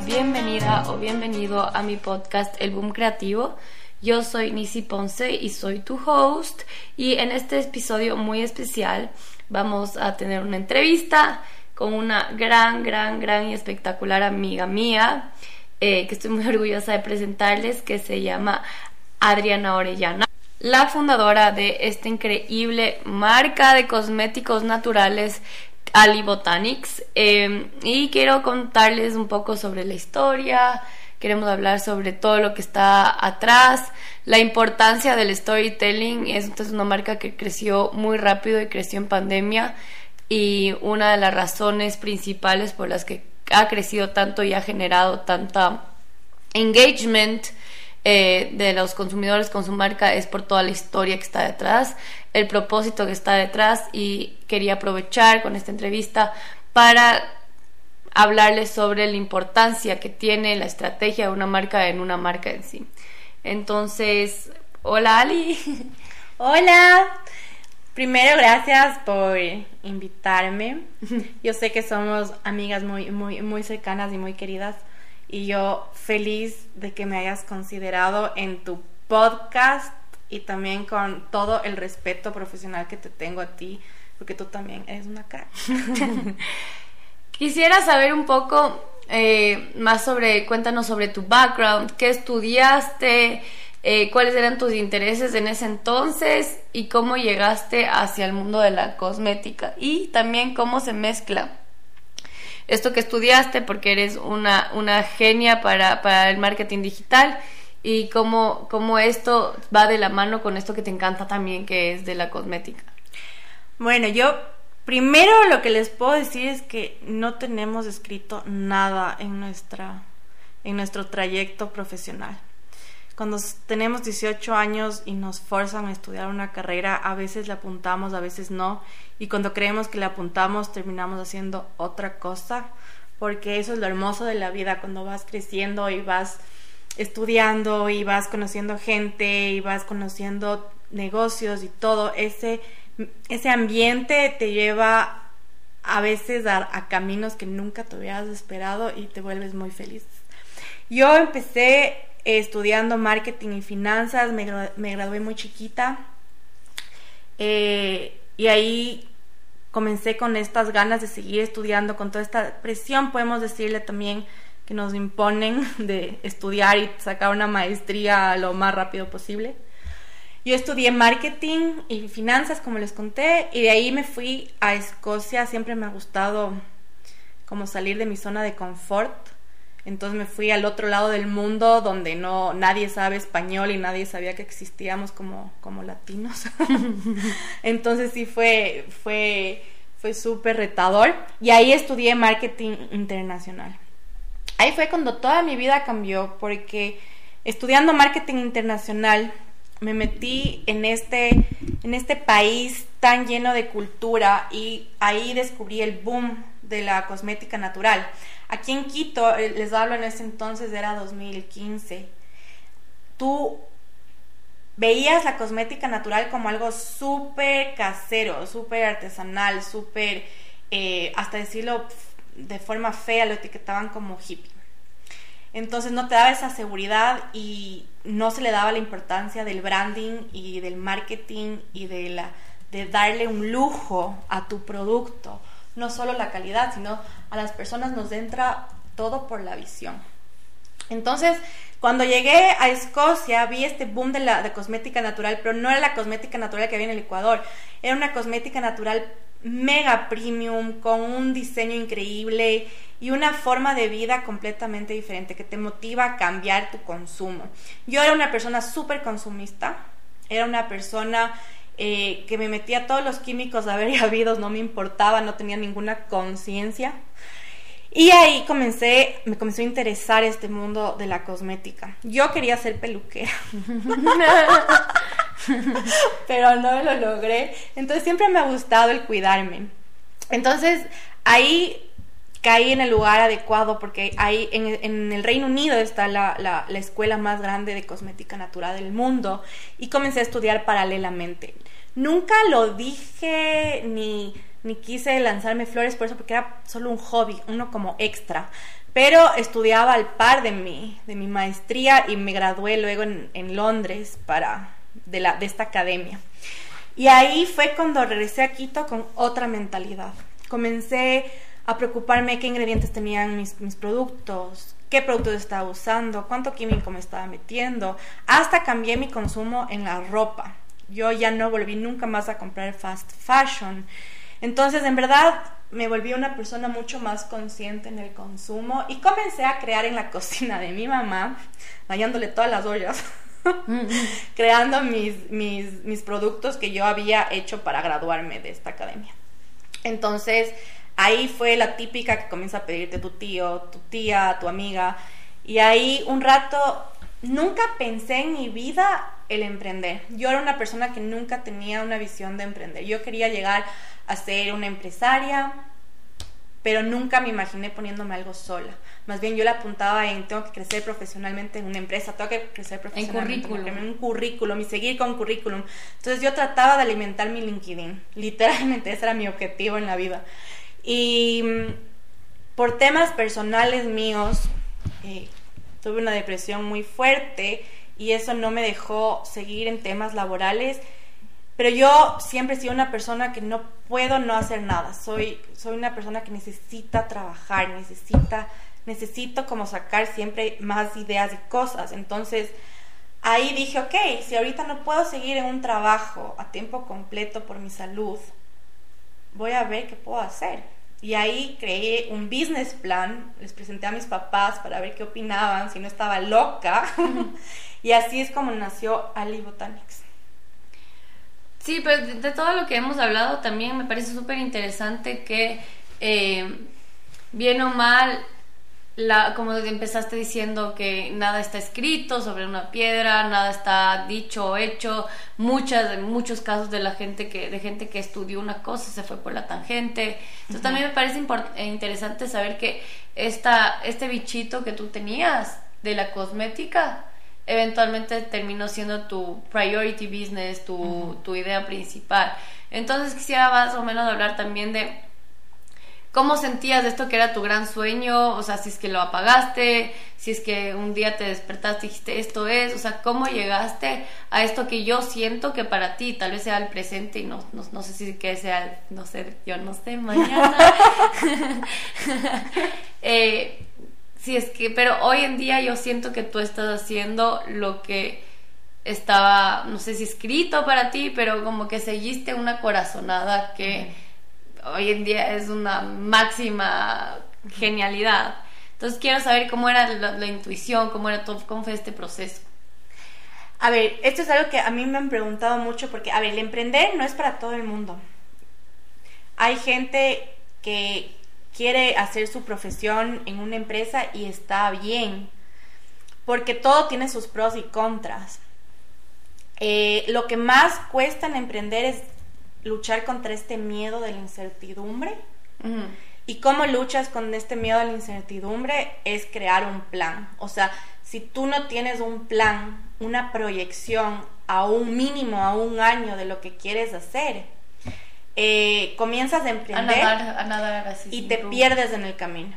Bienvenida o bienvenido a mi podcast El Boom Creativo. Yo soy Nisi Ponce y soy tu host y en este episodio muy especial vamos a tener una entrevista con una gran, gran, gran y espectacular amiga mía eh, que estoy muy orgullosa de presentarles que se llama Adriana Orellana la fundadora de esta increíble marca de cosméticos naturales Ali Botanics eh, y quiero contarles un poco sobre la historia, queremos hablar sobre todo lo que está atrás, la importancia del storytelling, es una marca que creció muy rápido y creció en pandemia y una de las razones principales por las que ha crecido tanto y ha generado tanta engagement eh, de los consumidores con su marca es por toda la historia que está detrás, el propósito que está detrás y quería aprovechar con esta entrevista para hablarles sobre la importancia que tiene la estrategia de una marca en una marca en sí. Entonces, hola Ali. Hola. Primero, gracias por invitarme. Yo sé que somos amigas muy, muy, muy cercanas y muy queridas y yo feliz de que me hayas considerado en tu podcast y también con todo el respeto profesional que te tengo a ti, porque tú también eres una cara. Quisiera saber un poco eh, más sobre, cuéntanos sobre tu background, qué estudiaste, eh, cuáles eran tus intereses en ese entonces y cómo llegaste hacia el mundo de la cosmética y también cómo se mezcla esto que estudiaste porque eres una, una genia para, para el marketing digital y cómo, cómo esto va de la mano con esto que te encanta también, que es de la cosmética. Bueno, yo primero lo que les puedo decir es que no tenemos escrito nada en, nuestra, en nuestro trayecto profesional. Cuando tenemos 18 años y nos forzan a estudiar una carrera, a veces le apuntamos, a veces no. Y cuando creemos que le apuntamos, terminamos haciendo otra cosa. Porque eso es lo hermoso de la vida, cuando vas creciendo y vas estudiando y vas conociendo gente y vas conociendo negocios y todo, ese, ese ambiente te lleva a veces a, a caminos que nunca te hubieras esperado y te vuelves muy feliz. Yo empecé estudiando marketing y finanzas, me, gradué muy chiquita eh, y ahí comencé con estas ganas de seguir estudiando, con toda esta presión, podemos decirle también que nos imponen de estudiar y sacar una maestría lo más rápido posible. Yo estudié marketing y finanzas, como les conté, y de ahí me fui a Escocia. Siempre me ha gustado como salir de mi zona de confort. Entonces me fui al otro lado del mundo donde no nadie sabe español y nadie sabía que existíamos como, como latinos. Entonces sí fue, fue, fue súper retador. Y ahí estudié marketing internacional. Ahí fue cuando toda mi vida cambió porque estudiando marketing internacional me metí en este, en este país tan lleno de cultura y ahí descubrí el boom de la cosmética natural. Aquí en Quito, eh, les hablo en ese entonces, era 2015, tú veías la cosmética natural como algo súper casero, súper artesanal, súper, eh, hasta decirlo de forma fea, lo etiquetaban como hippie. Entonces no te daba esa seguridad y no se le daba la importancia del branding y del marketing y de, la, de darle un lujo a tu producto no solo la calidad, sino a las personas nos entra todo por la visión. Entonces, cuando llegué a Escocia, vi este boom de la de cosmética natural, pero no era la cosmética natural que había en el Ecuador, era una cosmética natural mega premium, con un diseño increíble y una forma de vida completamente diferente que te motiva a cambiar tu consumo. Yo era una persona súper consumista, era una persona eh, que me metía todos los químicos a ver y habidos, no me importaba, no tenía ninguna conciencia. Y ahí comencé, me comenzó a interesar este mundo de la cosmética. Yo quería ser peluquera, pero no lo logré. Entonces siempre me ha gustado el cuidarme. Entonces ahí caí en el lugar adecuado porque ahí en, el Reino Unido está la, la, escuela más grande de cosmética natural del mundo y comencé a estudiar paralelamente. Nunca lo dije ni, ni quise lanzarme flores por eso, porque era solo un hobby, uno como extra. Pero estudiaba al par de mi, de mi maestría y me gradué luego en, en Londres para, de, la, de esta academia. Y ahí fue cuando regresé a Quito con otra mentalidad. Comencé a preocuparme qué ingredientes tenían mis, productos, qué productos estaba usando, cuánto químico me estaba metiendo. Hasta cambié mi consumo en la ropa. Yo ya no volví nunca más a comprar fast fashion. Entonces, en verdad, me volví una persona mucho más consciente en el consumo y comencé a crear en la cocina de mi mamá, dañándole todas las ollas, creando mis, mis, productos que yo había hecho para graduarme de esta academia. Entonces, ahí fue la típica que comienza a pedirte tu tío, tu tía, tu amiga. Y ahí un rato, nunca pensé en mi vida el emprender. Yo era una persona que nunca tenía una visión de emprender. Yo quería llegar a ser una empresaria, pero nunca me imaginé poniéndome algo sola. Más bien yo le apuntaba en tengo que crecer profesionalmente en una empresa, tengo que crecer profesionalmente en, currículum. en un currículum y seguir con currículum. Entonces yo trataba de alimentar mi LinkedIn, literalmente ese era mi objetivo en la vida. Y mm, por temas personales míos, eh, tuve una depresión muy fuerte y eso no me dejó seguir en temas laborales. Pero yo siempre he sido una persona que no puedo no hacer nada. Soy, soy una persona que necesita trabajar, necesita, necesito como sacar siempre más ideas y cosas. Entonces, ahí dije, ok, si ahorita no puedo seguir en un trabajo a tiempo completo por mi salud, voy a ver qué puedo hacer. Y ahí creé un business plan, les presenté a mis papás para ver qué opinaban, si no estaba loca. y así es como nació Ali Botanics. Sí, pero de, todo lo que hemos hablado también me parece súper interesante que, eh, bien o mal, la, como empezaste diciendo que nada está escrito sobre una piedra, nada está dicho o hecho, muchas, muchos casos de la gente que, de gente que estudió una cosa se fue por la tangente. Entonces también me parece eh, interesante saber que esta, este bichito que tú tenías de la cosmética eventualmente terminó siendo tu priority business, tu, tu idea principal. Entonces quisiera más o menos hablar también de ¿Cómo sentías esto que era tu gran sueño? O sea, si es que lo apagaste, si es que un día te despertaste y dijiste esto es, o sea, ¿cómo llegaste a esto que yo siento que para ti tal vez sea el presente y no, no, sé si que sea, no sé, yo no sé, mañana. eh, si es que, pero hoy en día yo siento que tú estás haciendo lo que estaba, no sé si escrito para ti, pero como que seguiste una corazonada que hoy en día es una máxima genialidad. Entonces quiero saber cómo era la, intuición, cómo, era todo, cómo fue este proceso. A ver, esto es algo que a mí me han preguntado mucho porque, a ver, el emprender no es para todo el mundo. Hay gente que quiere hacer su profesión en una empresa y está bien, porque todo tiene sus pros y contras. Eh, lo que más cuesta en emprender es luchar contra este miedo de la incertidumbre. ¿Y cómo luchas con este miedo a la incertidumbre? Es crear un plan. O sea, si tú no tienes un plan, una proyección a un mínimo, a un año de lo que quieres hacer, eh, comienzas a emprender y te pierdes en el camino.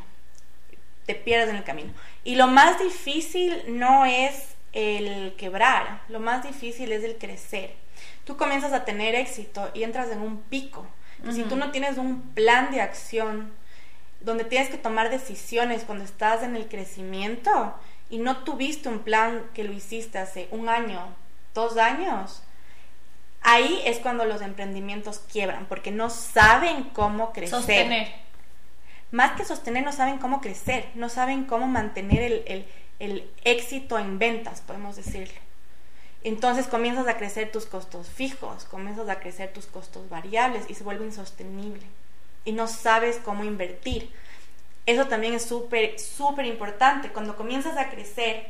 Te pierdes en el camino. Y lo más difícil no es el quebrar, lo más difícil es el crecer tú comienzas a tener éxito y entras en un pico. Si tú no tienes un plan de acción donde tienes que tomar decisiones cuando estás en el crecimiento y no tuviste un plan que lo hiciste hace un año, dos años, ahí es cuando los emprendimientos quiebran porque no saben cómo crecer. Sostener. Más que sostener, no saben cómo crecer, no saben cómo mantener el, el éxito en ventas, podemos decirlo. Entonces comienzas a crecer tus costos fijos, comienzas a crecer tus costos variables y se vuelve insostenible. Y no sabes cómo invertir. Eso también es súper, súper importante. Cuando comienzas a crecer,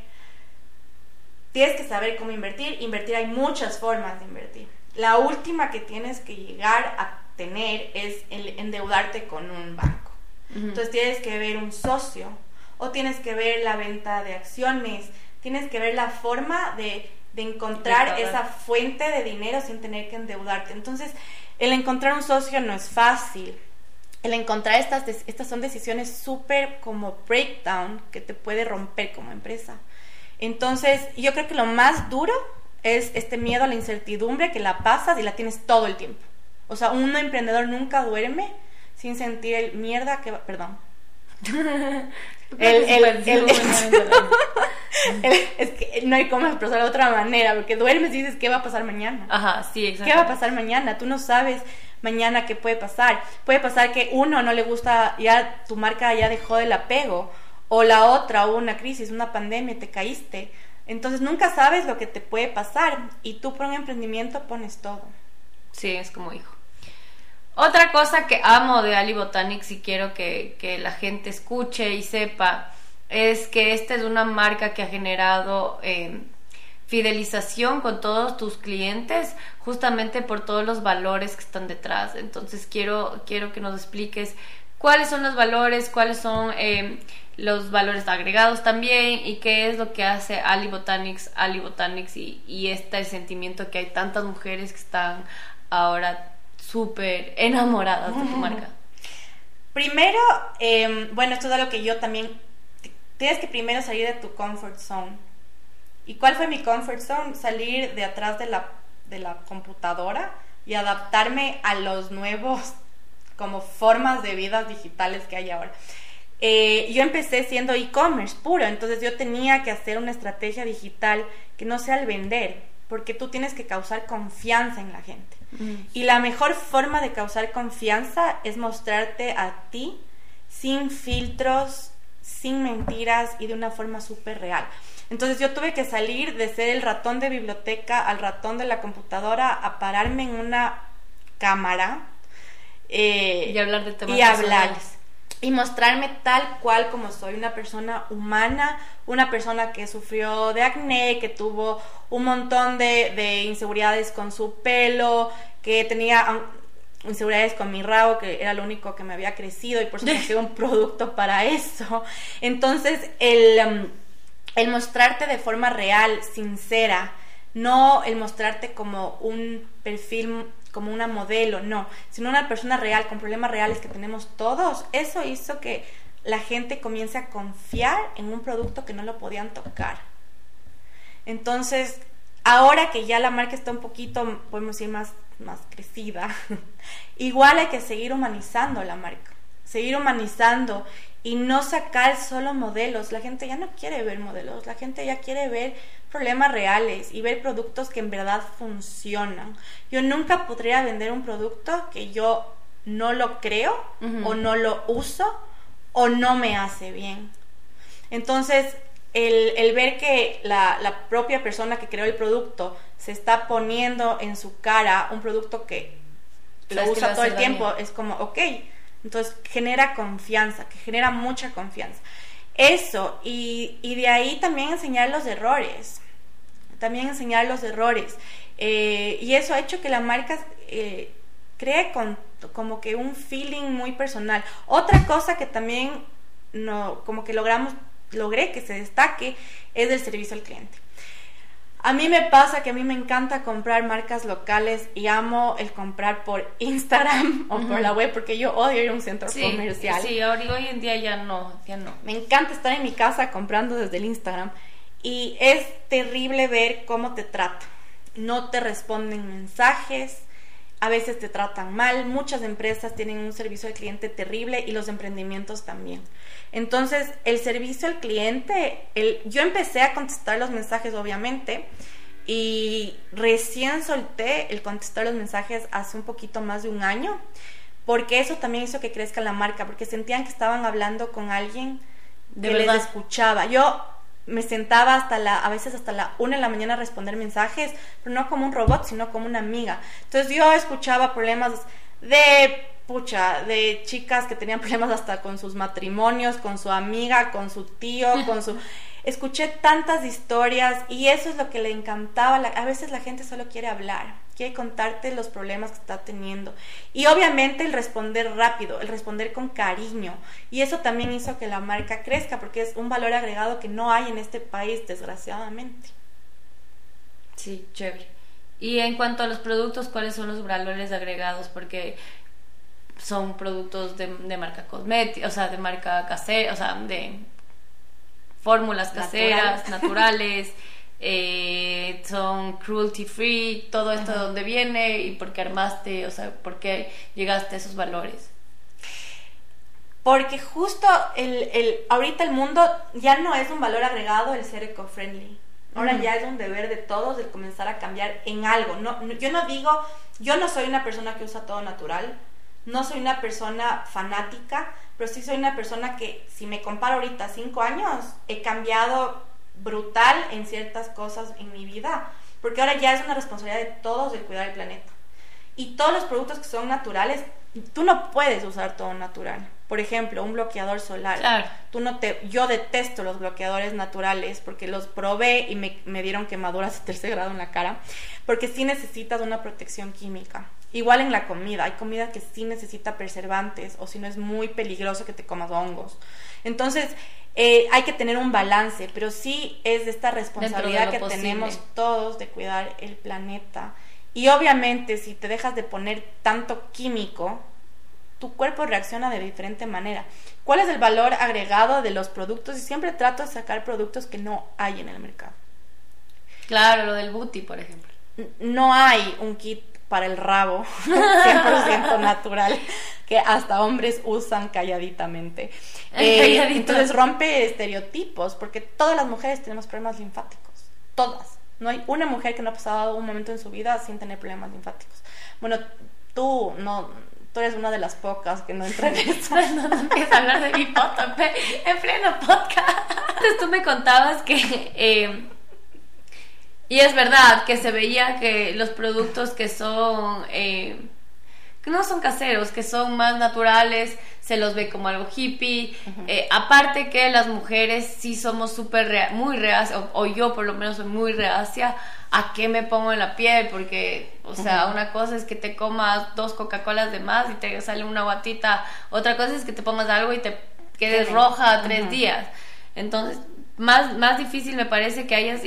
tienes que saber cómo invertir. Invertir hay muchas formas de invertir. La última que tienes que llegar a tener es el endeudarte con un banco. Entonces tienes que ver un socio o tienes que ver la venta de acciones, tienes que ver la forma de de encontrar esa fuente de dinero sin tener que endeudarte. Entonces, El encontrar un socio no es fácil. El encontrar estas, estas son decisiones súper como breakdown que te puede romper como empresa. Entonces, yo creo que lo más duro es este miedo a la incertidumbre que la pasas y la tienes todo el tiempo. O sea, un emprendedor nunca duerme sin sentir el mierda que va, perdón. el, es que no hay cómo expresarlo de otra manera, porque duermes y dices, ¿qué va a pasar mañana? Ajá, sí, exacto. ¿Qué va a pasar mañana? Tú no sabes mañana qué puede pasar. Puede pasar que uno no le gusta, ya tu marca ya dejó del apego, o la otra hubo una crisis, una pandemia, te caíste. Entonces nunca sabes lo que te puede pasar y tú por un emprendimiento pones todo. Sí, es como hijo. Otra cosa que amo de Ali Botanics y quiero que, la gente escuche y sepa es que esta es una marca que ha generado eh, fidelización con todos tus clientes justamente por todos los valores que están detrás. Entonces quiero, quiero que nos expliques cuáles son los valores, cuáles son eh, los valores agregados también y qué es lo que hace Ali Botanics, Ali Botanics y, y este sentimiento que hay tantas mujeres que están ahora súper enamoradas de tu marca? Primero, em, bueno, esto es algo que yo también, tienes que primero salir de tu comfort zone. ¿Y cuál fue mi comfort zone? Salir de atrás de la, de la computadora y adaptarme a los nuevos como formas de vida digitales que hay ahora. Eh, yo empecé siendo e-commerce puro, entonces yo tenía que hacer una estrategia digital que no sea el vender, porque tú tienes que causar confianza en la gente. Mm. Y la mejor forma de causar confianza es mostrarte a ti sin filtros, sin mentiras y de una forma súper real. Entonces yo tuve que salir de ser el ratón de biblioteca al ratón de la computadora a pararme en una cámara eh, y hablar de temas y hablarles y mostrarme tal cual como soy, una persona humana, una persona que sufrió de acné, que tuvo un montón de, inseguridades con su pelo, que tenía inseguridades con mi rabo, que era lo único que me había crecido y por eso me un producto para eso. Entonces, el, um, el mostrarte de forma real, sincera, no el mostrarte como un perfil como una modelo, no, sino una persona real, con problemas reales que tenemos todos. Eso hizo que la gente comience a confiar en un producto que no lo podían tocar. Entonces, ahora que ya la marca está un poquito, podemos decir, más, más crecida, igual hay que seguir humanizando la marca, seguir humanizando y no sacar solo modelos. La gente ya no quiere ver modelos, la gente ya quiere ver problemas reales y ver productos que en verdad funcionan. Yo nunca podría vender un producto que yo no lo creo o no lo uso o no me hace bien. Entonces, el, ver que la, la, propia persona que creó el producto se está poniendo en su cara un producto que lo usa todo el tiempo, es como, ok, entonces genera confianza, que genera mucha confianza. Eso, y, de ahí también enseñar los errores, también enseñar los errores. Eh, y eso ha hecho que la marca eh, cree con, como que un feeling muy personal. Otra cosa que también no, como que logramos, logré que se destaque es el servicio al cliente. A mí me pasa que a mí me encanta comprar marcas locales y amo el comprar por Instagram o por la web porque yo odio ir a un centro comercial. Sí, hoy en día ya no, ya no. Me encanta estar en mi casa comprando desde el Instagram y es terrible ver cómo te tratan. No te responden mensajes, a veces te tratan mal, muchas empresas tienen un servicio al cliente terrible y los emprendimientos también. Entonces, el servicio al cliente, el, yo empecé a contestar los mensajes obviamente y recién solté el contestar los mensajes hace un poquito más de un año, porque eso también hizo que crezca la marca, porque sentían que estaban hablando con alguien que les escuchaba. Yo me sentaba hasta la, a veces hasta la una de la mañana a responder mensajes, pero no como un robot, sino como una amiga. Entonces yo escuchaba problemas de, pucha, de chicas que tenían problemas hasta con sus matrimonios, con su amiga, con su tío, con su escuché tantas historias y eso es lo que le encantaba. A veces la gente solo quiere hablar, quiere contarte los problemas que está teniendo. Y obviamente el responder rápido, el responder con cariño. Y eso también hizo que la marca crezca porque es un valor agregado que no hay en este país, desgraciadamente. Sí, chévere. Y en cuanto a los productos, ¿cuáles son los valores agregados? Porque son productos de, marca cosmética, o sea, de marca casera, o sea, de fórmulas caseras, naturales, eh, son cruelty free, todo esto de dónde viene y por qué armaste, o sea, por qué llegaste a esos valores. Porque justo el, el, ahorita el mundo ya no es un valor agregado el ser eco-friendly. Ahora ya es un deber de todos el comenzar a cambiar en algo. No, yo no digo, yo no soy una persona que usa todo natural, no soy una persona fanática, pero sí soy una persona que si me comparo ahorita cinco años, he cambiado brutal en ciertas cosas en mi vida, porque ahora ya es una responsabilidad de todos el cuidar el planeta. Y todos los productos que son naturales, tú no puedes usar todo natural. Por ejemplo, un bloqueador solar. Claro. Tú no te, yo detesto los bloqueadores naturales porque los probé y me, me dieron quemaduras de tercer grado en la cara, porque sí necesitas una protección química. Igual en la comida, hay comida que sí necesita preservantes o si no es muy peligroso que te comas hongos. Entonces, eh, hay que tener un balance, pero sí es esta responsabilidad que tenemos todos de cuidar el planeta. Y obviamente si te dejas de poner tanto químico, tu cuerpo reacciona de diferente manera. ¿Cuál es el valor agregado de los productos? Y siempre trato de sacar productos que no hay en el mercado. Claro, lo del booty, por ejemplo. No hay un kit para el rabo 100% natural que hasta hombres usan calladitamente. Eh, entonces rompe estereotipos porque todas las mujeres tenemos problemas linfáticos, todas. No hay una mujer que no ha pasado un momento en su vida sin tener problemas linfáticos. Bueno, tú no, tú eres una de las pocas que no entra en eso. no, no empiezas a hablar de mi foto en pleno podcast. Entonces tú me contabas que, eh, y es verdad, que se veía que los productos que son, eh, que no son caseros, que son más naturales, se los ve como algo hippie. Eh, aparte que las mujeres sí somos súper, muy reacias, o, yo por lo menos soy muy reacia a qué me pongo en la piel, porque, o sea, una cosa es que te comas dos Coca-Colas de más y te sale una guatita, otra cosa es que te pongas algo y te quedes roja tres días. Entonces, más, más difícil me parece que hayas,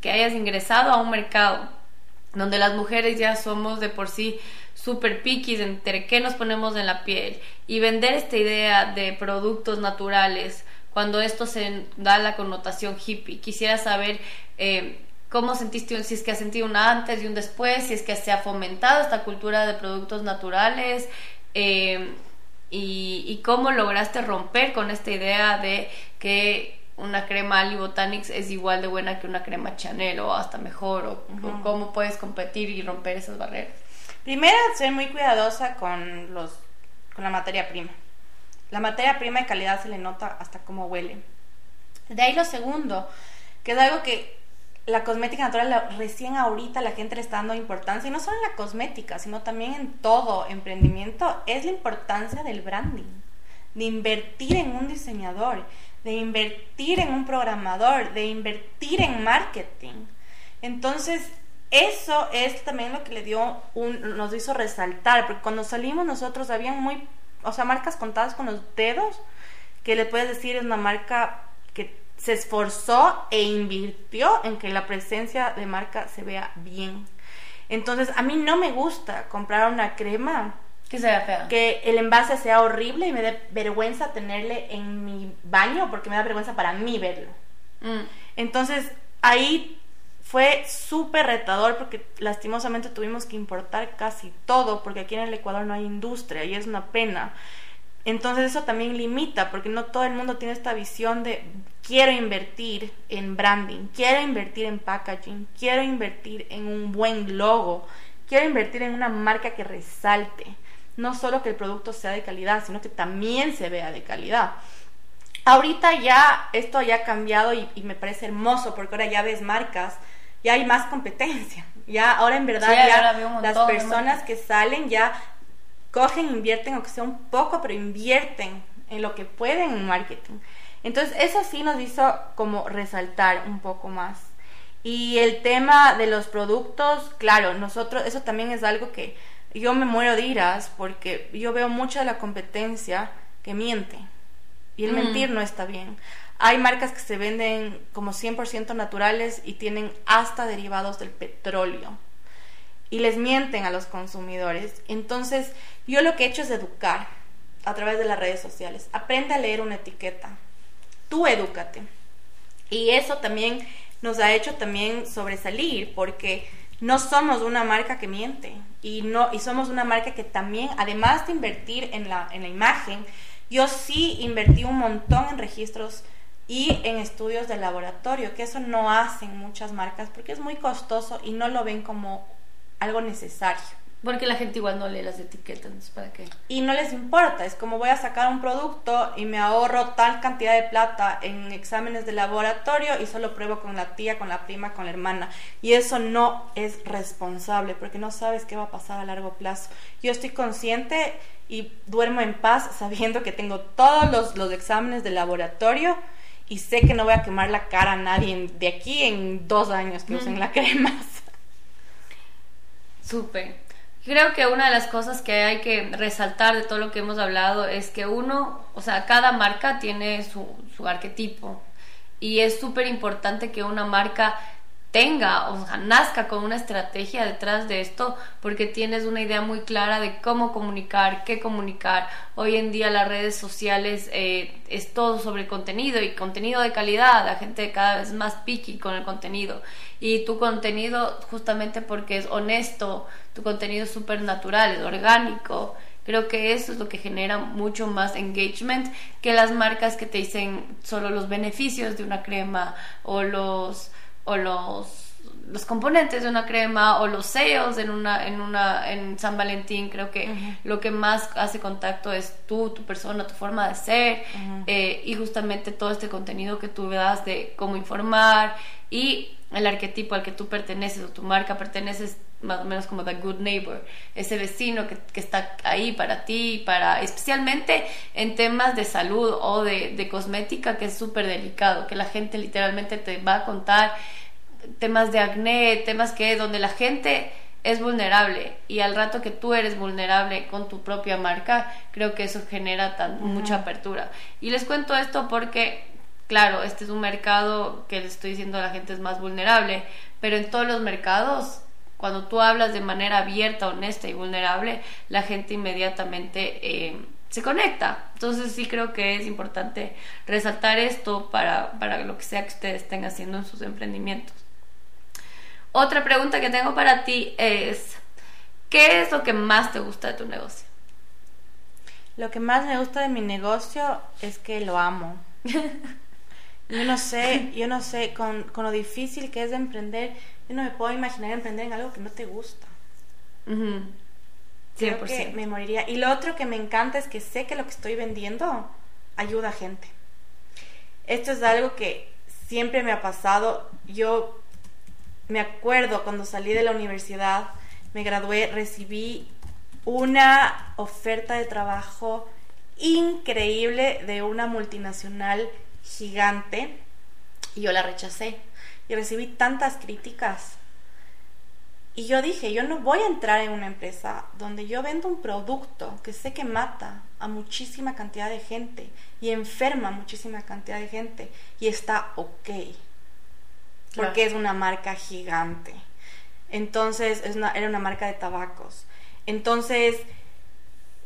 que hayas ingresado a un mercado donde las mujeres ya somos de por sí super piquis entre qué nos ponemos en la piel y vender esta idea de productos naturales cuando esto se da la connotación hippie. Quisiera saber eh, cómo sentiste, si es que has sentido un antes y un después, si es que se ha fomentado esta cultura de productos naturales eh, y, cómo lograste romper con esta idea de que una crema Ali Botanics es igual de buena que una crema Chanel o hasta mejor o cómo puedes competir y romper esas barreras. Primero, ser muy cuidadosa con, los, con la materia prima. La materia prima de calidad se le nota hasta cómo huele. De ahí lo segundo, que es algo que la cosmética natural recién ahorita la gente le está dando importancia, y no solo en la cosmética, sino también en todo emprendimiento, es la importancia del branding, de invertir en un diseñador, de invertir en un programador, de invertir en marketing. Entonces, eso es también lo que le dio nos hizo resaltar, porque cuando salimos nosotros habían muy, o sea, marcas contadas con los dedos, que le puedes decir es una marca que se esforzó e invirtió en que la presencia de marca se vea bien. Entonces, a mí no me gusta comprar una crema que sea fea. Que el envase sea horrible y me dé vergüenza tenerle en mi baño porque me da vergüenza para mí verlo. Mm. Entonces, ahí fue súper retador porque lastimosamente tuvimos que importar casi todo porque aquí en el Ecuador no hay industria y es una pena. Entonces eso también limita porque no todo el mundo tiene esta visión de quiero invertir en branding, quiero invertir en packaging, quiero invertir en un buen logo, quiero invertir en una marca que resalte. No solo que el producto sea de calidad, sino que también se vea de calidad. Ahorita ya esto ya ha cambiado y, y me parece hermoso porque ahora ya ves marcas ya hay más competencia. Ya ahora en verdad ya las personas que salen ya cogen, invierten, aunque sea un poco, pero invierten en lo que pueden en marketing. Entonces eso sí nos hizo como resaltar un poco más. Y el tema de los productos, claro, nosotros, eso también es algo que yo me muero de iras porque yo veo mucha de la competencia que miente. Y el mm. mentir no está bien. Hay marcas que se venden como 100% naturales y tienen hasta derivados del petróleo. y les mienten a los consumidores. Entonces, yo lo que he hecho es educar a través de las redes sociales. Aprende a leer una etiqueta. Tú edúcate. Y eso también nos ha hecho también sobresalir porque no somos una marca que miente y no y somos una marca que también además de invertir en la en la imagen, yo sí invertí un montón en registros y en estudios de laboratorio, que eso no hacen muchas marcas porque es muy costoso y no lo ven como algo necesario. Porque la gente igual no lee las etiquetas, ¿para qué? Y no les importa, es como voy a sacar un producto y me ahorro tal cantidad de plata en exámenes de laboratorio y solo pruebo con la tía, con la prima, con la hermana. Y eso no es responsable porque no sabes qué va a pasar a largo plazo. Yo estoy consciente y duermo en paz sabiendo que tengo todos los, los exámenes de laboratorio y sé que no voy a quemar la cara a nadie de aquí en dos años que usen la crema. Súper. Creo que una de las cosas que hay que resaltar de todo lo que hemos hablado es que uno, o sea, cada marca tiene su, su arquetipo. Y es súper importante que una marca tenga, o sea, nazca con una estrategia detrás de esto, porque tienes una idea muy clara de cómo comunicar, qué comunicar. Hoy en día las redes sociales eh, es todo sobre contenido y contenido de calidad, la gente cada vez más picky con el contenido. Y tu contenido, justamente porque es honesto, tu contenido es súper natural, es orgánico. Creo que eso es lo que genera mucho más engagement que las marcas que te dicen solo los beneficios de una crema o los o los los componentes de una crema o los sellos en una en una en San Valentín creo que lo que más hace contacto es tú tu persona tu forma de ser eh, y justamente todo este contenido que tú das de cómo informar y el arquetipo al que tú perteneces o tu marca perteneces más o menos como the good neighbor, ese vecino que, que está ahí para ti, para especialmente en temas de salud o de, de cosmética que es súper delicado, que la gente literalmente te va a contar temas de acné, temas que donde la gente es vulnerable y al rato que tú eres vulnerable con tu propia marca, creo que eso genera tan, mucha apertura. Y les cuento esto porque, claro, este es un mercado que les estoy diciendo a la gente es más vulnerable, pero en todos los mercados, cuando tú hablas de manera abierta, honesta y vulnerable, la gente inmediatamente... Eh, se conecta. Entonces sí creo que es importante resaltar esto para, para lo que sea que ustedes estén haciendo en sus emprendimientos. Otra pregunta que tengo para ti es, ¿qué es lo que más te gusta de tu negocio? Lo que más me gusta de mi negocio es que lo amo. yo no sé, yo no sé, con, con, lo difícil que es de emprender, yo no me puedo imaginar emprender en algo que no te gusta. Creo que me moriría. Y lo otro que me encanta es que sé que lo que estoy vendiendo ayuda a gente. Esto es algo que siempre me ha pasado. Yo me acuerdo cuando salí de la universidad, me gradué, recibí una oferta de trabajo increíble de una multinacional gigante y yo la rechacé y recibí tantas críticas. Y yo dije, yo no voy a entrar en una empresa donde yo vendo un producto que sé que mata a muchísima cantidad de gente y enferma a muchísima cantidad de gente y está ok porque es una marca gigante. Entonces, es una, era una marca de tabacos. Entonces,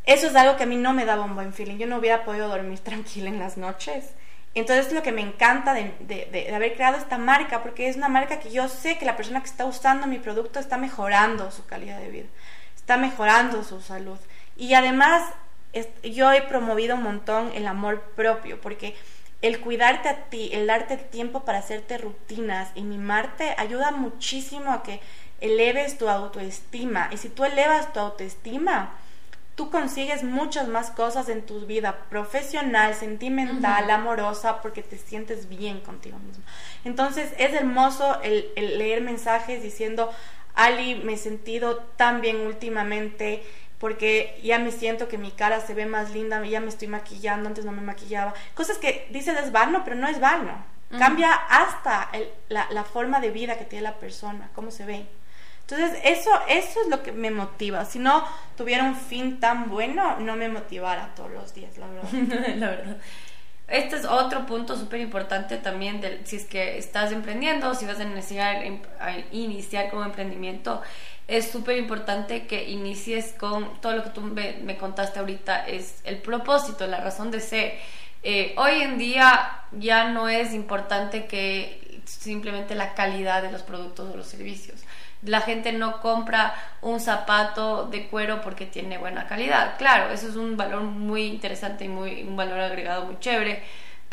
eso es algo que a mí no me daba un buen feeling. Yo no hubiera podido dormir tranquila en las noches. Entonces, es lo que me encanta de, de, de, haber creado esta marca, porque es una marca que yo sé que la persona que está usando mi producto está mejorando su calidad de vida, está mejorando su salud. Y además, yo he promovido un montón el amor propio, porque el cuidarte a ti, el darte tiempo para hacerte rutinas y mimarte ayuda muchísimo a que eleves tu autoestima. Y si tú elevas tu autoestima, tú consigues muchas más cosas en tu vida profesional, sentimental, amorosa, porque te sientes bien contigo mismo. Entonces es hermoso el, el leer mensajes diciendo, Ali, me he sentido tan bien últimamente porque ya me siento que mi cara se ve más linda, ya me estoy maquillando, antes no me maquillaba. Cosas que dices es vano, pero no es vano. Cambia hasta la, la, forma de vida que tiene la persona, cómo se ve. Entonces, eso, eso es lo que me motiva. Si no tuviera un fin tan bueno, no me motivara todos los días, la verdad. Este es otro punto súper importante también si es que estás emprendiendo, si vas a iniciar, a iniciar con emprendimiento, es súper importante que inicies con todo lo que tú me, contaste ahorita, es el propósito, la razón de ser. Eh, hoy en día ya no es importante que simplemente la calidad de los productos o los servicios. La gente no compra un zapato de cuero porque tiene buena calidad. Claro, eso es un valor muy interesante y muy, un valor agregado muy chévere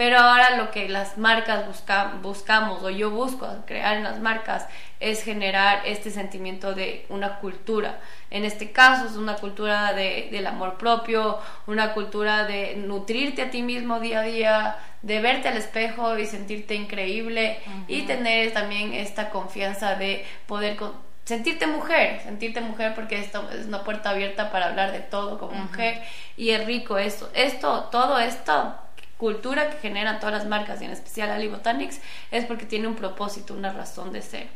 pero ahora lo que las marcas busca, buscamos o yo busco crear en las marcas es generar este sentimiento de una cultura. En este caso es una cultura de, del amor propio, una cultura de nutrirte a ti mismo día a día, de verte al espejo y sentirte increíble y tener también esta confianza de poder sentirte mujer, sentirte mujer porque esto es una puerta abierta para hablar de todo como mujer y es rico esto, esto, todo esto cultura que generan todas las marcas y en especial Ali Botanics es porque tiene un propósito, una razón de ser.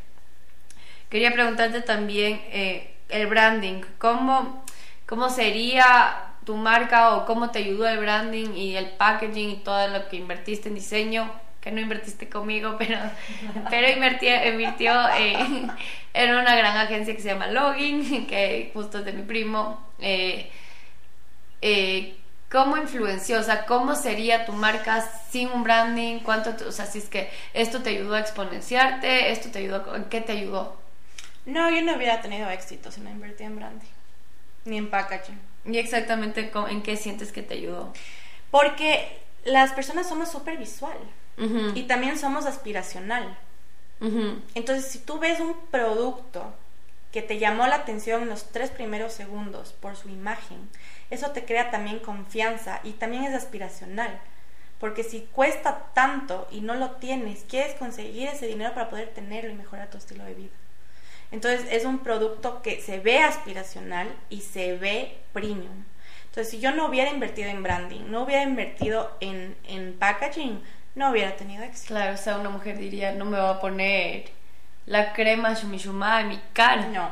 Quería preguntarte también eh, el branding, ¿cómo, ¿cómo sería tu marca o cómo te ayudó el branding y el packaging y todo lo que invertiste en diseño? que no invertiste conmigo, pero, pero invirtió, invirtió eh, en una gran agencia que se llama Login, que justo es de mi primo. Eh, eh, ¿Cómo influenció? O sea, ¿cómo sería tu marca sin un branding? ¿Cuánto, o sea, si es que esto te ayudó a exponenciarte, esto te ayudó, ¿en qué te ayudó? No, yo no hubiera tenido éxito si no invertía en branding, ni en packaging. ¿Y exactamente en qué sientes que te ayudó? Porque las personas somos súper visual y también somos aspiracional. Entonces, si tú ves un producto que te llamó la atención en los tres primeros segundos por su imagen, eso te crea también confianza y también es aspiracional. Porque si cuesta tanto y no lo tienes, quieres conseguir ese dinero para poder tenerlo y mejorar tu estilo de vida. Entonces es un producto que se ve aspiracional y se ve premium. Entonces si yo no hubiera invertido en branding, no hubiera invertido en, en packaging, no hubiera tenido éxito. Claro, o sea, una mujer diría, no me va a poner la crema shumishuma en mi cara. No,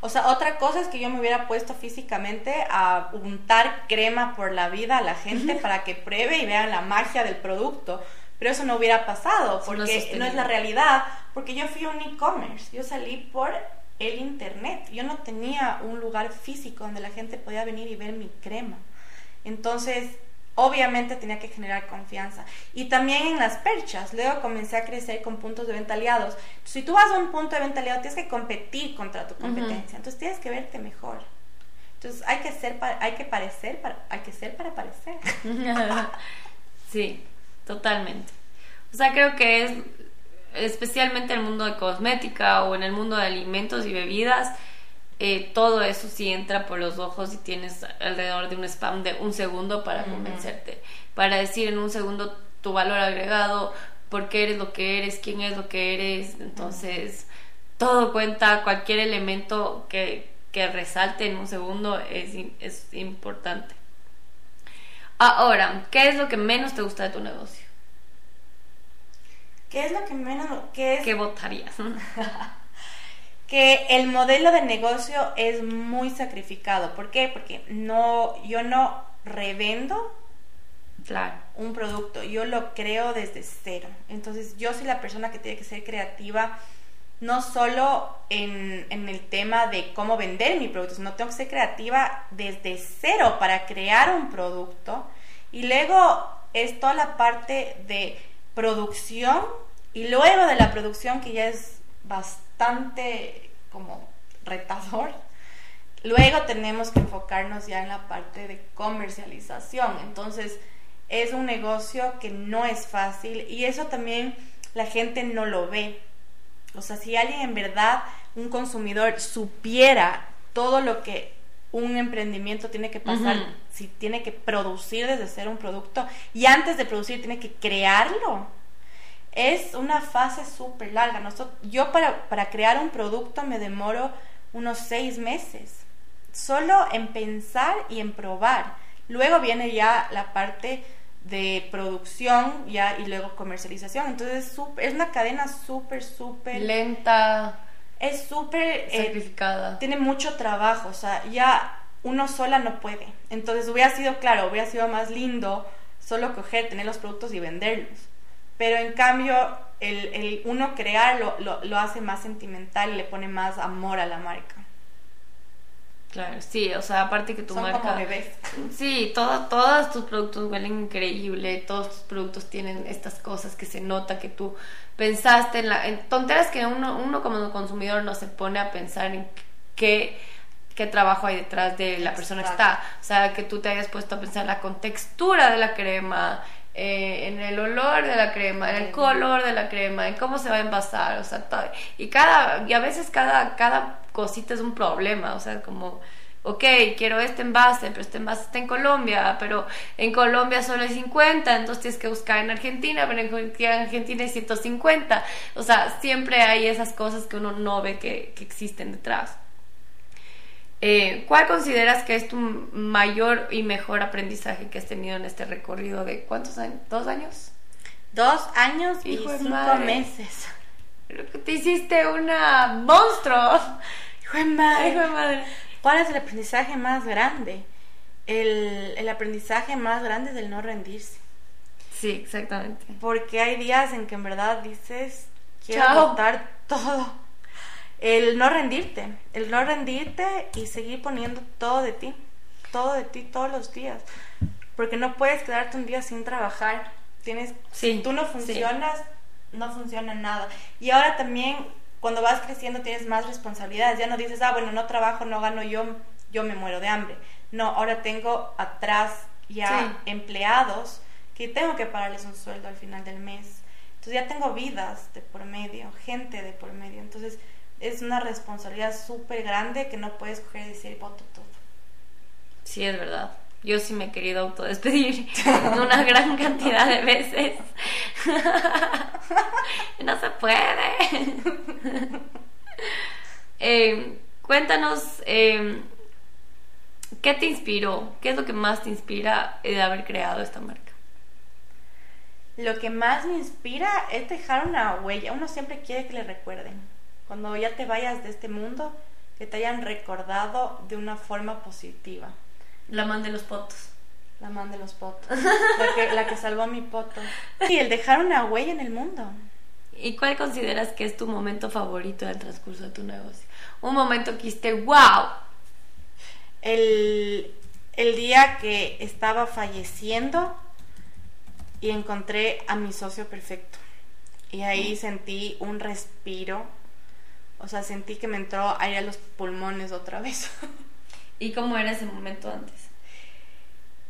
o sea, otra cosa es que yo me hubiera puesto físicamente a untar crema por la vida a la gente para que pruebe y vean la magia del producto. Pero eso no hubiera pasado porque no, es la realidad, porque yo fui un e-commerce, yo salí por el internet, yo no tenía un lugar físico donde la gente podía venir y ver mi crema. Entonces, obviamente tenía que generar confianza. Y también en las perchas, luego comencé a crecer con puntos de venta aliados. Si tú vas a un punto de venta aliado, tienes que competir contra tu competencia, entonces tienes que verte mejor. Entonces hay que ser para, hay que parecer para, hay que ser para parecer. sí, totalmente. O sea, creo que es especialmente en el mundo de cosmética o en el mundo de alimentos y bebidas, eh, todo eso sí entra por los ojos y tienes alrededor de un spam de un segundo para convencerte, para decir en un segundo tu valor agregado, por qué eres lo que eres, quién es lo que eres, entonces todo cuenta, cualquier elemento que, que resalte en un segundo es, es importante. Ahora, ¿qué es lo que menos te gusta de tu negocio? ¿Qué es lo que menos... ¿Qué, es... ¿Qué votarías? que el modelo de negocio es muy sacrificado. ¿Por qué? Porque no, yo no revendo un producto, yo lo creo desde cero. Entonces yo soy la persona que tiene que ser creativa, no solo en, en el tema de cómo vender mi producto, sino tengo que ser creativa desde cero para crear un producto. Y luego es toda la parte de producción y luego de la producción que ya es bastante bastante como retador. Luego tenemos que enfocarnos ya en la parte de comercialización. Entonces, es un negocio que no es fácil y eso también la gente no lo ve. O sea, si alguien en verdad, un consumidor, supiera todo lo que un emprendimiento tiene que pasar, si tiene que producir desde ser un producto y antes de producir tiene que crearlo es una fase súper larga. Nosotros, yo para, para crear un producto me demoro unos seis meses, solo en pensar y en probar. Luego viene ya la parte de producción ya y luego comercialización. Entonces es, una cadena súper, súper... Lenta. Es súper... Eh, Sacrificada. tiene mucho trabajo, o sea, ya uno sola no puede. Entonces hubiera sido, claro, hubiera sido más lindo solo coger, tener los productos y venderlos. Pero en cambio, el, el uno crearlo lo, lo hace más sentimental y le pone más amor a la marca. Claro, sí, o sea, aparte que tu Son marca... como bebés. Sí, todo, todos tus productos huelen increíble, todos tus productos tienen estas cosas que se nota que tú pensaste en, la, en tonteras que uno, uno como consumidor no se pone a pensar en qué, qué trabajo hay detrás de la persona que está. O sea, que tú te hayas puesto a pensar en la contextura de la crema, eh, en el olor de la crema, en el color de la crema, en cómo se va a envasar, o sea, todo. Y cada, y a veces cada, cada cosita es un problema, o sea, como, ok, quiero este envase, pero este envase está en Colombia, pero en Colombia solo hay 50, entonces tienes que buscar en Argentina, pero en Argentina hay 150, o sea, siempre hay esas cosas que uno no ve que, que existen detrás. Eh, ¿Cuál consideras que es tu mayor y mejor aprendizaje que has tenido en este recorrido de cuántos años? ¿Dos años? Dos años y Hijo de cinco madre. meses. Creo que te hiciste una monstruo. Hijo de madre. Hijo de madre. ¿Cuál es el aprendizaje más grande? El, el aprendizaje más grande es el no rendirse. Sí, exactamente. Porque hay días en que en verdad dices, quiero Chao. botar todo. El no rendirte, el no rendirte y seguir poniendo todo de ti, todo de ti todos los días. Porque no puedes quedarte un día sin trabajar. Tienes, Sí, si tú no sí. funcionas, no funciona nada. Y ahora también, cuando vas creciendo, tienes más responsabilidades. Ya no dices, ah, bueno, no trabajo, no gano yo, yo me muero de hambre. No, ahora tengo atrás ya Sí. empleados que tengo que pagarles un sueldo al final del mes. Entonces ya tengo vidas de por medio, gente de por medio. Entonces es una responsabilidad súper grande que no puedes coger y decir, voto todo. Sí, es verdad. Yo sí me he querido autodespedir una gran cantidad de veces. no se puede. Eh, cuéntanos, eh, ¿qué te inspiró? ¿Qué es lo que más te inspira de haber creado esta marca? Lo que más me inspira es dejar una huella. Uno siempre quiere que le recuerden. Cuando ya te vayas de este mundo, que te hayan recordado de una forma positiva. La man de los potos. La man de los potos. La que, la que salvó mi poto. Y el dejar una huella en el mundo. ¿Y cuál consideras que es tu momento favorito del transcurso de tu negocio? Un momento que dijiste, wow. El, el día que estaba falleciendo y encontré a mi socio perfecto. Y ahí sentí un respiro. O sea, sentí que me entró aire a los pulmones otra vez. ¿Y cómo era ese momento antes?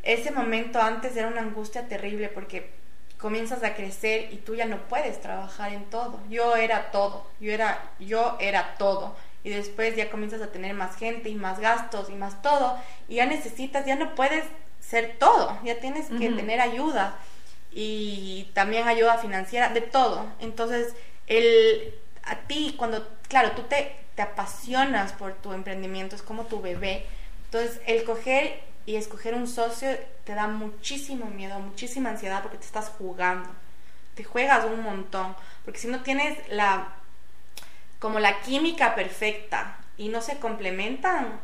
Ese momento antes era una angustia terrible porque comienzas a crecer y tú ya no puedes trabajar en todo. Yo era todo, yo era yo era todo y después ya comienzas a tener más gente y más gastos y más todo y ya necesitas, ya no puedes ser todo, ya tienes que tener ayuda y también ayuda financiera, de todo. Entonces, el a ti cuando claro, tú te te apasionas por tu emprendimiento, es como tu bebé. Entonces, el coger y escoger un socio te da muchísimo miedo, muchísima ansiedad porque te estás jugando. Te juegas un montón. Porque si no tienes la como la química perfecta y no se complementan,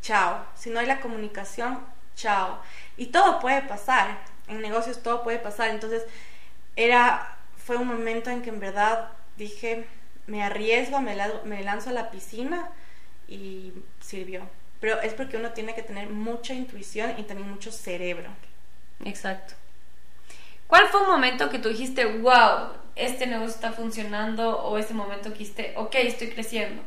chao. Si no hay la comunicación, chao. Y todo puede pasar. En negocios todo puede pasar. Entonces, era fue un momento en que en verdad dije, me arriesgo, me, la- me lanzo a la piscina y sirvió. Pero es porque uno tiene que tener mucha intuición y también mucho cerebro. Exacto. ¿Cuál fue un momento que tú dijiste, wow, este negocio está funcionando? O ese momento que dijiste, ok, estoy creciendo.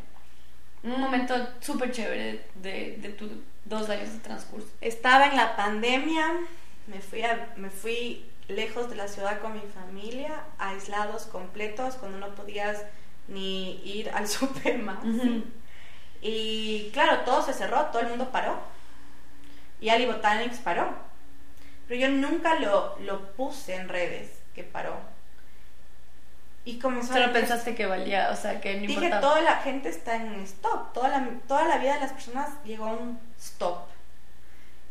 Un momento súper chévere de, de tus dos años de transcurso. Estaba en la pandemia, me fui, a- me fui lejos de la ciudad con mi familia, aislados completos, cuando no podías ni ir al super más. Y claro, todo se cerró, todo el mundo paró. Y Ali Botanics paró. Pero yo nunca lo, lo puse en redes que paró. Y comenzó Solo a- pensaste que valía, o sea, que no Dije, importaba. toda la gente está en stop. Toda la, toda la vida de las personas llegó a un stop.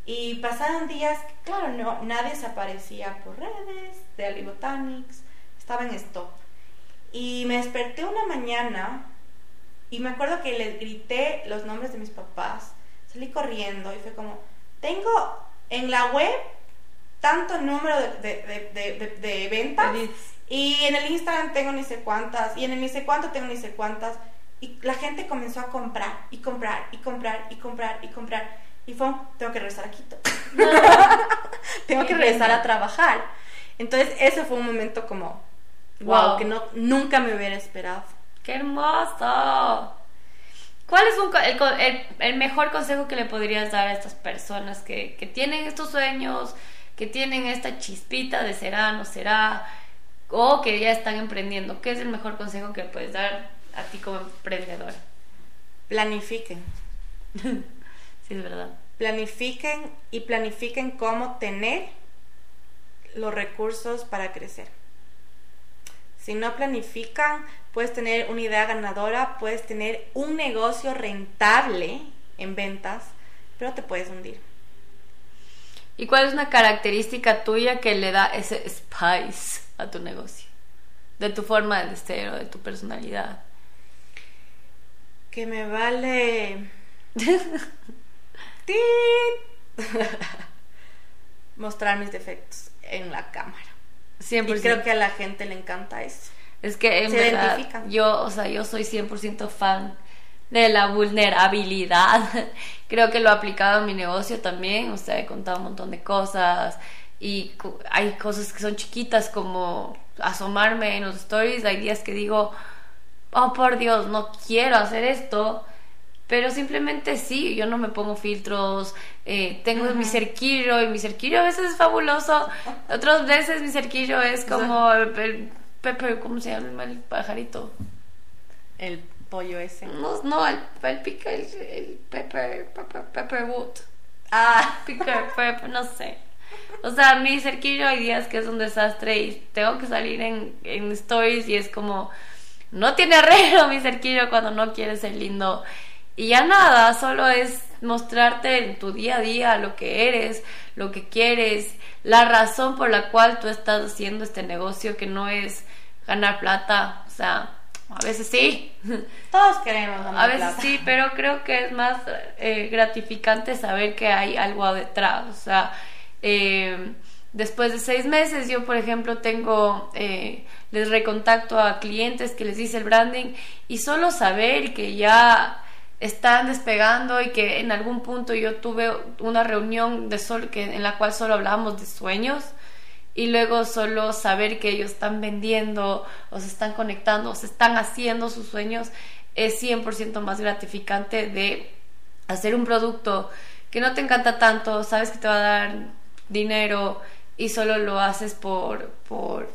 Y pasaron días, que, claro, no, nadie se aparecía por redes de Ali Botanics. Estaba en stop. Y me desperté una mañana y me acuerdo que les grité los nombres de mis papás. Salí corriendo y fue como, tengo en la web tanto número de, de, de, de ventas. Y en el Instagram tengo ni sé cuántas, y en el ni sé cuánto tengo ni sé cuántas. Y la gente comenzó a comprar, y comprar, y comprar, y comprar, y comprar. Y fue, tengo que regresar a Quito. tengo que regresar a trabajar. Entonces, ese fue un momento como, wow, que no, nunca me hubiera esperado. ¡Qué hermoso! ¿Cuál es el, el, mejor consejo que le podrías dar a estas personas que, que tienen estos sueños, que tienen esta chispita de será, no será, o que ya están emprendiendo? ¿Qué es el mejor consejo que puedes dar a ti como emprendedor? Planifiquen. sí, es verdad. Planifiquen y planifiquen cómo tener los recursos para crecer. Si no planifican, puedes tener una idea ganadora, puedes tener un negocio rentable en ventas, pero te puedes hundir. ¿Y cuál es una característica tuya que le da ese spice a tu negocio? De tu forma de ser o de tu personalidad. Que me vale. Mostrar mis defectos en la cámara. Siempre. Y creo que a la gente le encanta eso. Es que en verdad, yo, o sea, yo soy 100% fan de la vulnerabilidad. creo que lo he aplicado en mi negocio también, o sea, he contado un montón de cosas y hay cosas que son chiquitas como asomarme en los stories, hay días que digo, oh por Dios, no quiero hacer esto, pero simplemente sí, yo no me pongo filtros, eh, tengo mi cerquillo y mi cerquillo a veces es fabuloso, otras veces mi cerquillo es como el, pepper, ¿cómo se llama el pajarito? El pollo ese. No, no el, el, el, pepper, pepper, pepper wood. Ah, picker, pepper, no sé. O sea, mi cerquillo hay días que es un desastre y tengo que salir en, en stories y es como, no tiene arreglo mi cerquillo cuando no quiere ser lindo y ya nada, solo es mostrarte en tu día a día lo que eres, lo que quieres, la razón por la cual tú estás haciendo este negocio que no es ganar plata, o sea, a veces sí. Todos queremos ganar A veces sí, pero creo que es más eh, gratificante saber que hay algo detrás, o sea, eh, después de seis meses yo, por ejemplo, tengo... Eh, les recontacto a clientes que les dice el branding y solo saber que ya están despegando y que en algún punto yo tuve una reunión de sol que en la cual solo hablábamos de sueños y luego solo saber que ellos están vendiendo o se están conectando o se están haciendo sus sueños es 100% más gratificante de hacer un producto que no te encanta tanto, sabes que te va a dar dinero y solo lo haces por por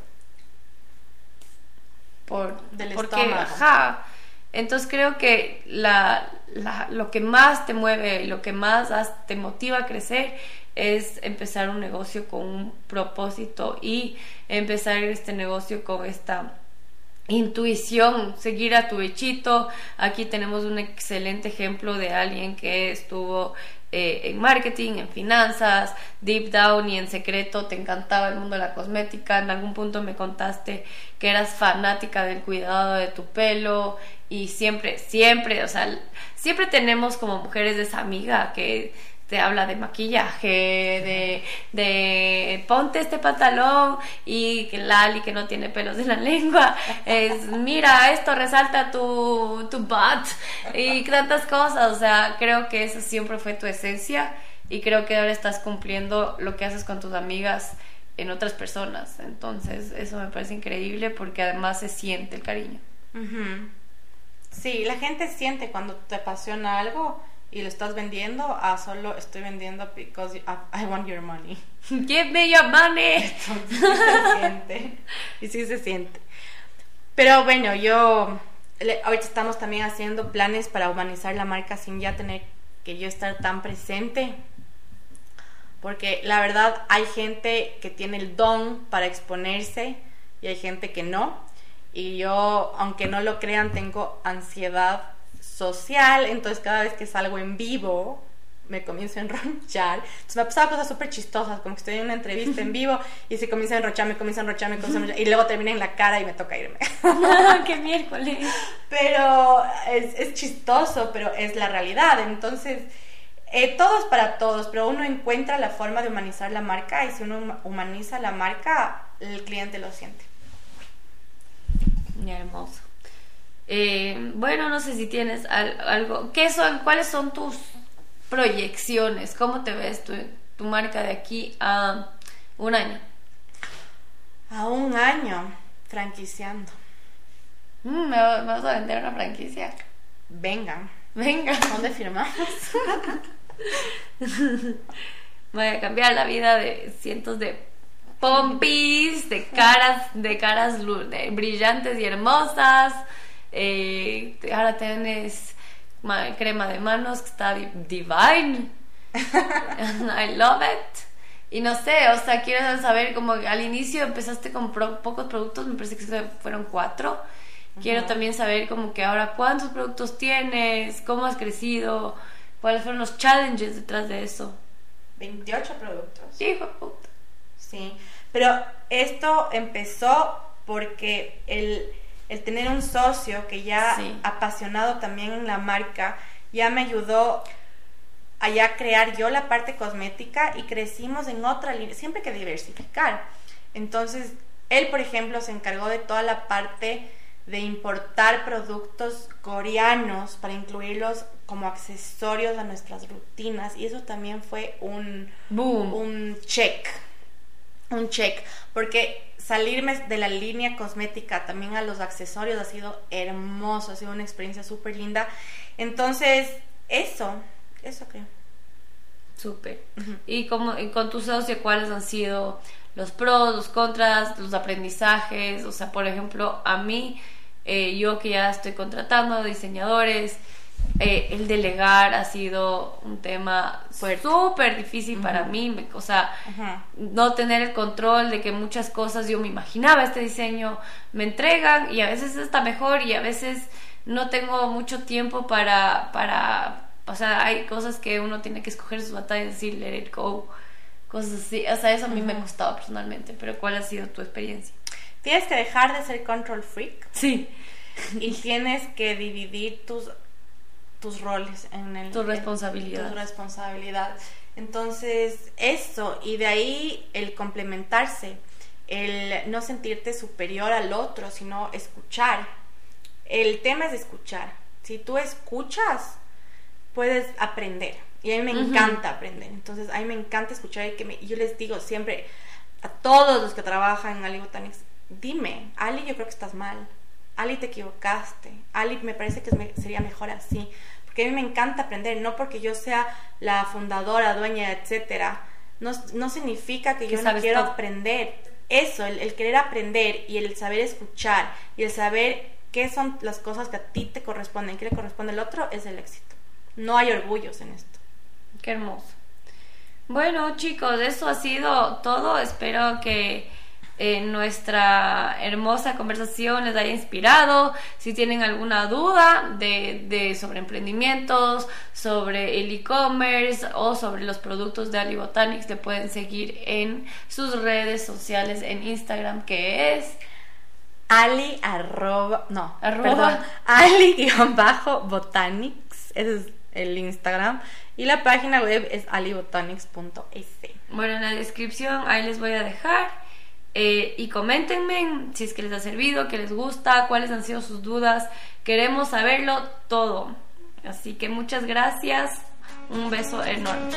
por Del porque ajá entonces creo que la, lo que más te mueve, lo que más te motiva a crecer es empezar un negocio con un propósito y empezar este negocio con esta intuición, seguir a tu bechito. Aquí tenemos un excelente ejemplo de alguien que estuvo eh, en marketing, en finanzas, deep down y en secreto te encantaba el mundo de la cosmética. En algún punto me contaste que eras fanática del cuidado de tu pelo y siempre, siempre, o sea, siempre tenemos como mujeres de esa amiga que te habla de maquillaje, de, ponte este pantalón y que Lali que no tiene pelos en la lengua, es mira, esto resalta tu, tu butt y tantas cosas, o sea, creo que eso siempre fue tu esencia y creo que ahora estás cumpliendo lo que haces con tus amigas en otras personas, entonces eso me parece increíble porque además se siente el cariño. Sí, la gente siente cuando te apasiona algo y lo estás vendiendo a solo estoy vendiendo because I, want your money. Give me your money. sí se siente. Y sí se siente. Pero bueno, yo ahorita estamos también haciendo planes para humanizar la marca sin ya tener que yo estar tan presente. Porque la verdad hay gente que tiene el don para exponerse y hay gente que no. Y yo, aunque no lo crean, tengo ansiedad social, entonces cada vez que salgo en vivo me comienzo a enrochar. Entonces me ha pasado cosas súper chistosas, como que estoy en una entrevista en vivo y se comienza a enrochar, me comienza a enrochar, me comienza a enrochar, y luego termina en la cara y me toca irme. ¡Qué miércoles! Pero es, es chistoso, pero es la realidad. Entonces Eh, todo es para todos, pero uno encuentra la forma de humanizar la marca y si uno humaniza la marca, el cliente lo siente. hermoso. Eh, bueno, no sé si tienes algo. ¿Qué son? ¿Cuáles son tus proyecciones? ¿Cómo te ves tu, tu marca de aquí a un año? A un año, franquiciando. Mm, ¿me, vas a vender una franquicia? Vengan. Venga. ¿Dónde firmamos? Voy a cambiar la vida de cientos de pompis, de caras, de caras brillantes y hermosas. Eh, ahora tienes crema de manos que está divine. I love it. Y no sé, o sea, quiero saber, como al inicio empezaste con pocos productos, me parece que fueron cuatro. Quiero también saber como que ahora cuántos productos tienes, cómo has crecido, cuáles fueron los challenges detrás de eso. 28 productos. Hijo de puta. Sí, pero esto empezó porque el, el tener un socio que ya apasionado también en la marca, ya me ayudó a ya crear yo la parte cosmética y crecimos en otra línea, siempre hay que diversificar. Entonces, él, por ejemplo, se encargó de toda la parte de importar productos coreanos para incluirlos como accesorios a nuestras rutinas y eso también fue un Boom. un check un check porque salirme de la línea cosmética también a los accesorios ha sido hermoso ha sido una experiencia súper linda. Entonces eso eso creo. Súper. Y como y con tu socio cuáles han sido los pros los contras los aprendizajes o sea por ejemplo a mí eh, yo que ya estoy contratando diseñadores, eh, el delegar ha sido un tema súper difícil para mí, o sea, no tener el control de que muchas cosas yo me imaginaba este diseño, me entregan y a veces está mejor y a veces no tengo mucho tiempo para, para, o sea, hay cosas que uno tiene que escoger sus batallas y decir, let it go, cosas así, o sea, eso a mí me ha costado personalmente, pero ¿cuál ha sido tu experiencia? Tienes que dejar de ser control freak. Sí. Y tienes que dividir tus, tus roles en el... Tu responsabilidad. tu responsabilidad. Entonces, eso, y de ahí el complementarse, el no sentirte superior al otro, sino escuchar. El tema es escuchar. Si tú escuchas, puedes aprender. Y a mí me encanta aprender. Entonces, a mí me encanta escuchar y que me, yo les digo siempre a todos los que trabajan en Ali Botanics, dime, Ali, yo creo que estás mal. Ali, te equivocaste. Ali, me parece que sería mejor así. Porque a mí me encanta aprender, no porque yo sea la fundadora, dueña, etcétera. No, no significa que yo no quiero aprender. Eso, el, querer aprender y el saber escuchar y el saber qué son las cosas que a ti te corresponden, qué le corresponde al otro, es el éxito. No hay orgullos en esto. Qué hermoso. Bueno, chicos, eso ha sido todo. Espero que nuestra hermosa conversación les haya inspirado. Si tienen alguna duda de, de sobre emprendimientos, sobre el e-commerce o sobre los productos de Ali Botanics, le pueden seguir en sus redes sociales en Instagram, que es Ali arroba, no, arroba, Ali guion bajo botanics, ese es el Instagram y la página web es alibotanics.es. Bueno, en la descripción ahí les voy a dejar eh, y coméntenme si es que les ha servido, que les gusta, cuáles han sido sus dudas. Queremos saberlo todo. Así que muchas gracias. Un beso enorme.